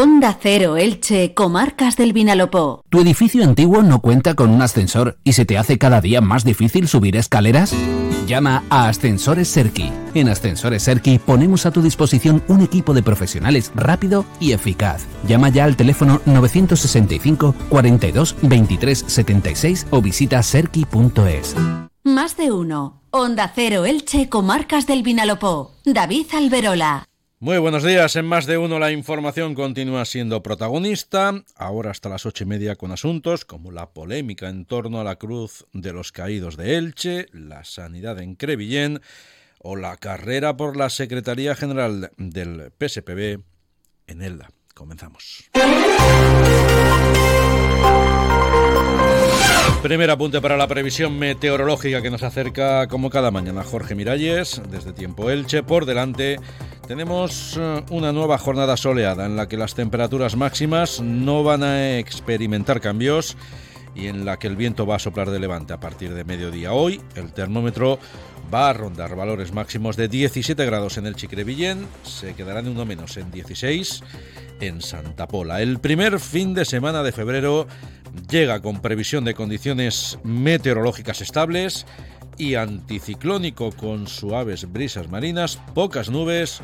Onda Cero Elche, Comarcas del Vinalopó. ¿Tu edificio antiguo no cuenta con un ascensor y se te hace cada día más difícil subir escaleras? Llama a Ascensores Serki. En Ascensores Serki ponemos a tu disposición un equipo de profesionales rápido y eficaz. Llama ya al teléfono 965 42 23 76 o visita serki.es. Más de uno. Onda Cero Elche, Comarcas del Vinalopó. David Alberola. Muy buenos días. En más de uno la información continúa siendo protagonista. Ahora hasta las ocho y media con asuntos como la polémica en torno a la cruz de los caídos de Elche, la sanidad en Crevillén o la carrera por la Secretaría General del PSPB en Elda. Comenzamos. Primer apunte para la previsión meteorológica que nos acerca como cada mañana Jorge Miralles desde Tiempo Elche. Por delante tenemos eh, una nueva jornada soleada en la que las temperaturas máximas no van a experimentar cambios y en la que el viento va a soplar de levante a partir de mediodía. Hoy el termómetro va a rondar valores máximos de 17 grados en el Chicrevillén, se quedarán uno menos en 16 en Santa Pola. El primer fin de semana de febrero llega con previsión de condiciones meteorológicas estables y anticiclónico con suaves brisas marinas, pocas nubes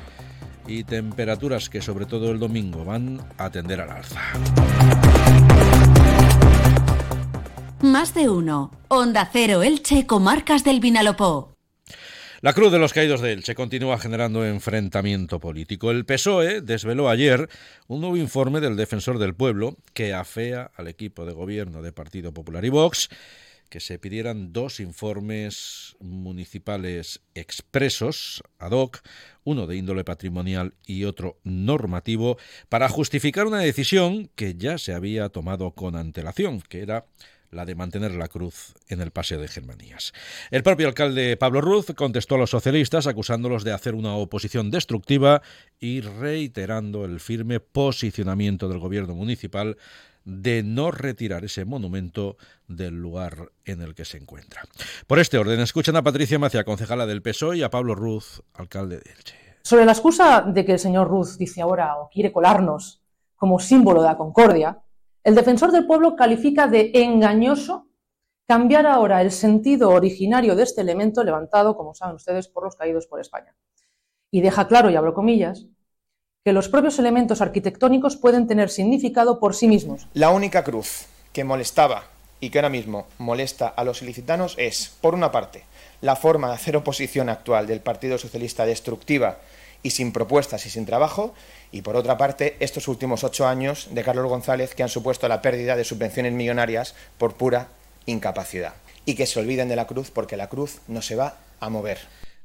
y temperaturas que sobre todo el domingo van a tender al alza. Más de uno. Onda Cero Elche, Comarcas del Vinalopó. La Cruz de los Caídos de Elche continúa generando enfrentamiento político. El PSOE desveló ayer un nuevo informe del Defensor del Pueblo que afea al equipo de gobierno de Partido Popular y Vox que se pidieran dos informes municipales expresos ad hoc, uno de índole patrimonial y otro normativo, para justificar una decisión que ya se había tomado con antelación, que era la de mantener la cruz en el Paseo de Germanías. El propio alcalde Pablo Ruz contestó a los socialistas acusándolos de hacer una oposición destructiva y reiterando el firme posicionamiento del gobierno municipal de no retirar ese monumento del lugar en el que se encuentra. Por este orden, escuchan a Patricia Macia, concejala del PSOE, y a Pablo Ruz, alcalde de Elche. Sobre la excusa de que el señor Ruz dice ahora o quiere colarnos como símbolo de la concordia, el defensor del pueblo califica de engañoso cambiar ahora el sentido originario de este elemento levantado, como saben ustedes, por los caídos por España. Y deja claro, y abro comillas, que los propios elementos arquitectónicos pueden tener significado por sí mismos. La única cruz que molestaba y que ahora mismo molesta a los ilicitanos es, por una parte, la forma de hacer oposición actual del Partido Socialista destructiva y sin propuestas y sin trabajo, y por otra parte, estos últimos ocho años de Carlos González que han supuesto la pérdida de subvenciones millonarias por pura incapacidad. Y que se olviden de la cruz porque la cruz no se va a mover.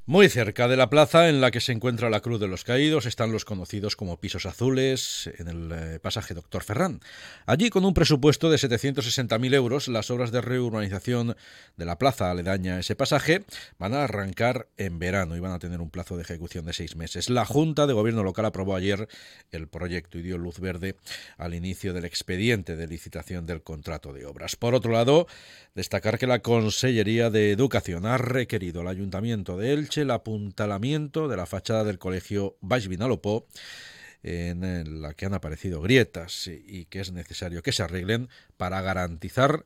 Muy cerca de la plaza en la que se encuentra la Cruz de los Caídos están los conocidos como Pisos Azules en el eh, pasaje Doctor Ferrán. Allí, con un presupuesto de 760.000 euros, las obras de reurbanización de la plaza aledaña a ese pasaje van a arrancar en verano y van a tener un plazo de ejecución de seis meses. La Junta de Gobierno Local aprobó ayer el proyecto y dio luz verde al inicio del expediente de licitación del contrato de obras. Por otro lado, destacar que la Consellería de Educación ha requerido al Ayuntamiento de Elche el apuntalamiento de la fachada del colegio Baix Vinalopó en la que han aparecido grietas y que es necesario que se arreglen para garantizar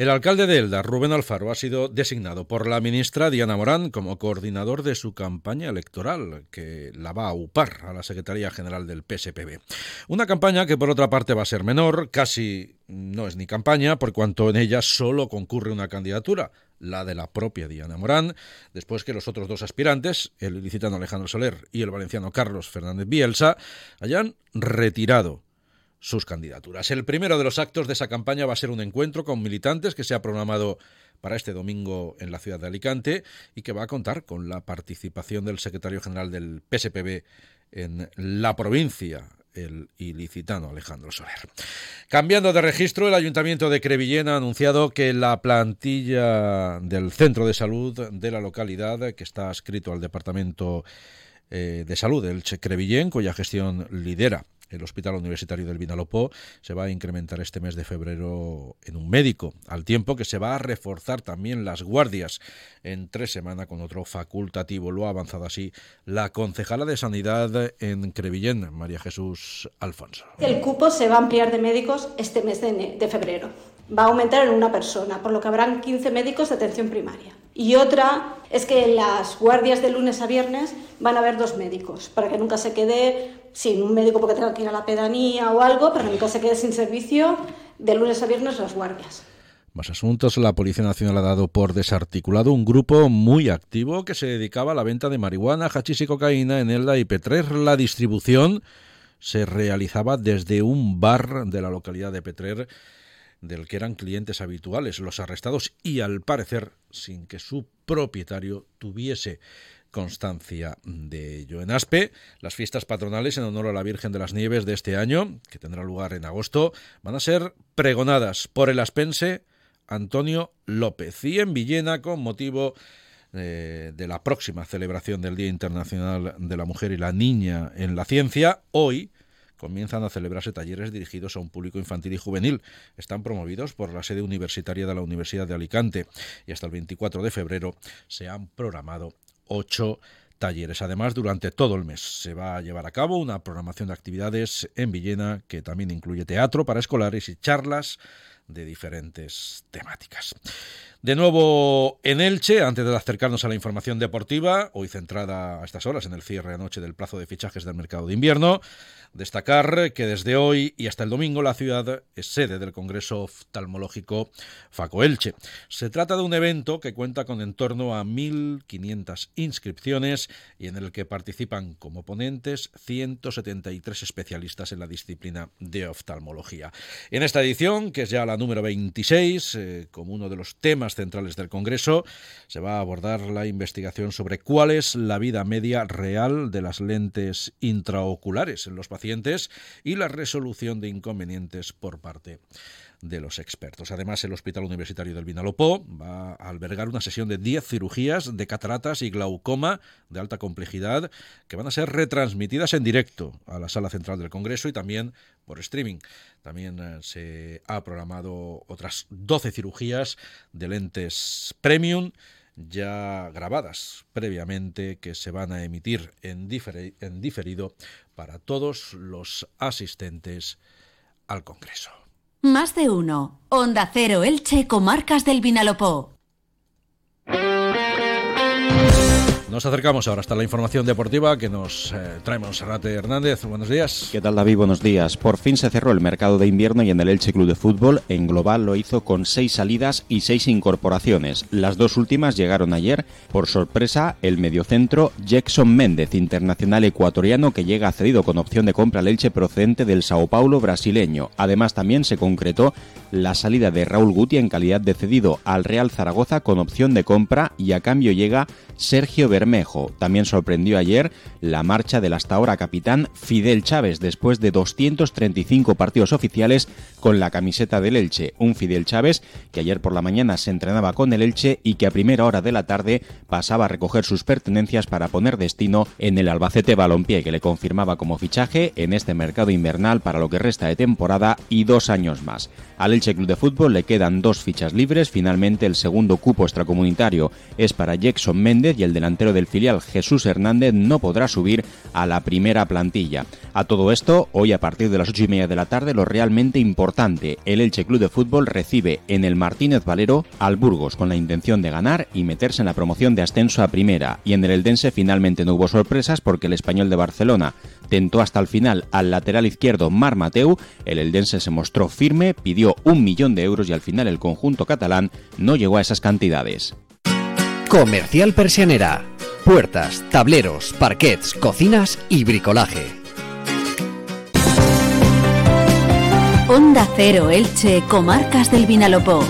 El alcalde de Elda, Rubén Alfaro, ha sido designado por la ministra Diana Morán como coordinador de su campaña electoral, que la va a upar a la Secretaría General del PSPB. Una campaña que, por otra parte, va a ser menor, casi no es ni campaña, por cuanto en ella solo concurre una candidatura, la de la propia Diana Morán, después que los otros dos aspirantes, el ilicitano Alejandro Soler y el valenciano Carlos Fernández Bielsa, hayan retirado sus candidaturas. El primero de los actos de esa campaña va a ser un encuentro con militantes que se ha programado para este domingo en la ciudad de Alicante y que va a contar con la participación del secretario general del PSPB en la provincia el ilicitano Alejandro Soler. Cambiando de registro, el Ayuntamiento de Crevillén ha anunciado que la plantilla del centro de salud de la localidad, que está adscrito al Departamento eh, de Salud del Crevillén, cuya gestión lidera el Hospital Universitario del Vinalopó se va a incrementar este mes de febrero en un médico, al tiempo que se va a reforzar también las guardias en tres semanas con otro facultativo. Lo ha avanzado así la concejala de Sanidad en Crevillén, María Jesús Alfonso. El cupo se va a ampliar de médicos este mes de, de febrero. Va a aumentar en una persona, por lo que habrán 15 médicos de atención primaria. Y otra es que en las guardias de lunes a viernes van a haber dos médicos, para que nunca se quede sin un médico porque tenga que ir a la pedanía o algo, pero nunca se quede sin servicio de lunes a viernes las guardias. Más asuntos. La Policía Nacional ha dado por desarticulado un grupo muy activo que se dedicaba a la venta de marihuana, hachís y cocaína en Elda y Petrer. La distribución se realizaba desde un bar de la localidad de Petrer del que eran clientes habituales los arrestados y al parecer sin que su propietario tuviese constancia de ello. En Aspe, las fiestas patronales en honor a la Virgen de las Nieves de este año, que tendrá lugar en agosto, van a ser pregonadas por el aspense Antonio López y en Villena con motivo eh, de la próxima celebración del Día Internacional de la Mujer y la Niña en la Ciencia, hoy comienzan a celebrarse talleres dirigidos a un público infantil y juvenil. Están promovidos por la sede universitaria de la Universidad de Alicante y hasta el 24 de febrero se han programado ocho talleres. Además, durante todo el mes se va a llevar a cabo una programación de actividades en Villena que también incluye teatro para escolares y charlas de diferentes temáticas. De nuevo en Elche, antes de acercarnos a la información deportiva, hoy centrada a estas horas en el cierre anoche del plazo de fichajes del mercado de invierno, Destacar que desde hoy y hasta el domingo la ciudad es sede del Congreso Oftalmológico Faco Elche. Se trata de un evento que cuenta con en torno a 1.500 inscripciones y en el que participan como ponentes 173 especialistas en la disciplina de oftalmología. En esta edición, que es ya la número 26, eh, como uno de los temas centrales del Congreso, se va a abordar la investigación sobre cuál es la vida media real de las lentes intraoculares en los pacientes y la resolución de inconvenientes por parte de los expertos. Además, el Hospital Universitario del Vinalopó va a albergar una sesión de 10 cirugías de cataratas y glaucoma de alta complejidad que van a ser retransmitidas en directo a la sala central del Congreso y también por streaming. También eh, se ha programado otras 12 cirugías de lentes premium ya grabadas previamente que se van a emitir en, diferido para todos los asistentes al Congreso. Más de uno. Onda Cero Elche, Comarcas del Vinalopó. Nos acercamos ahora hasta la información deportiva que nos eh, trae Monserrate Hernández. Buenos días. ¿Qué tal David? Buenos días. Por fin se cerró el mercado de invierno y en el Elche Club de Fútbol en global lo hizo con seis salidas y seis incorporaciones. Las dos últimas llegaron ayer. Por sorpresa, el mediocentro Jackson Méndez, internacional ecuatoriano que llega cedido con opción de compra al Elche procedente del Sao Paulo brasileño. Además también se concretó la salida de Raúl Guti en calidad de cedido al Real Zaragoza con opción de compra y a cambio llega Sergio Bermejo. También sorprendió ayer la marcha del hasta ahora capitán Fidel Chávez después de 235 partidos oficiales con la camiseta del Elche. Un Fidel Chávez que ayer por la mañana se entrenaba con el Elche y que a primera hora de la tarde pasaba a recoger sus pertenencias para poner destino en el Albacete Balompié que le confirmaba como fichaje en este mercado invernal para lo que resta de temporada y dos años más. Al Elche Club de Fútbol le quedan dos fichas libres. Finalmente el segundo cupo extracomunitario es para Jackson Méndez y el delantero del filial Jesús Hernández no podrá subir a la primera plantilla. A todo esto, hoy a partir de las ocho y media de la tarde, lo realmente importante, el Elche Club de Fútbol recibe en el Martínez Valero al Burgos con la intención de ganar y meterse en la promoción de ascenso a primera. Y en el Eldense finalmente no hubo sorpresas porque el español de Barcelona tentó hasta el final al lateral izquierdo Mar Mateu, el Eldense se mostró firme, pidió un millón de euros y al final el conjunto catalán no llegó a esas cantidades. Comercial Persianera. Puertas, tableros, parquets, cocinas y bricolaje. Onda Cero Elche, Comarcas del Vinalopó.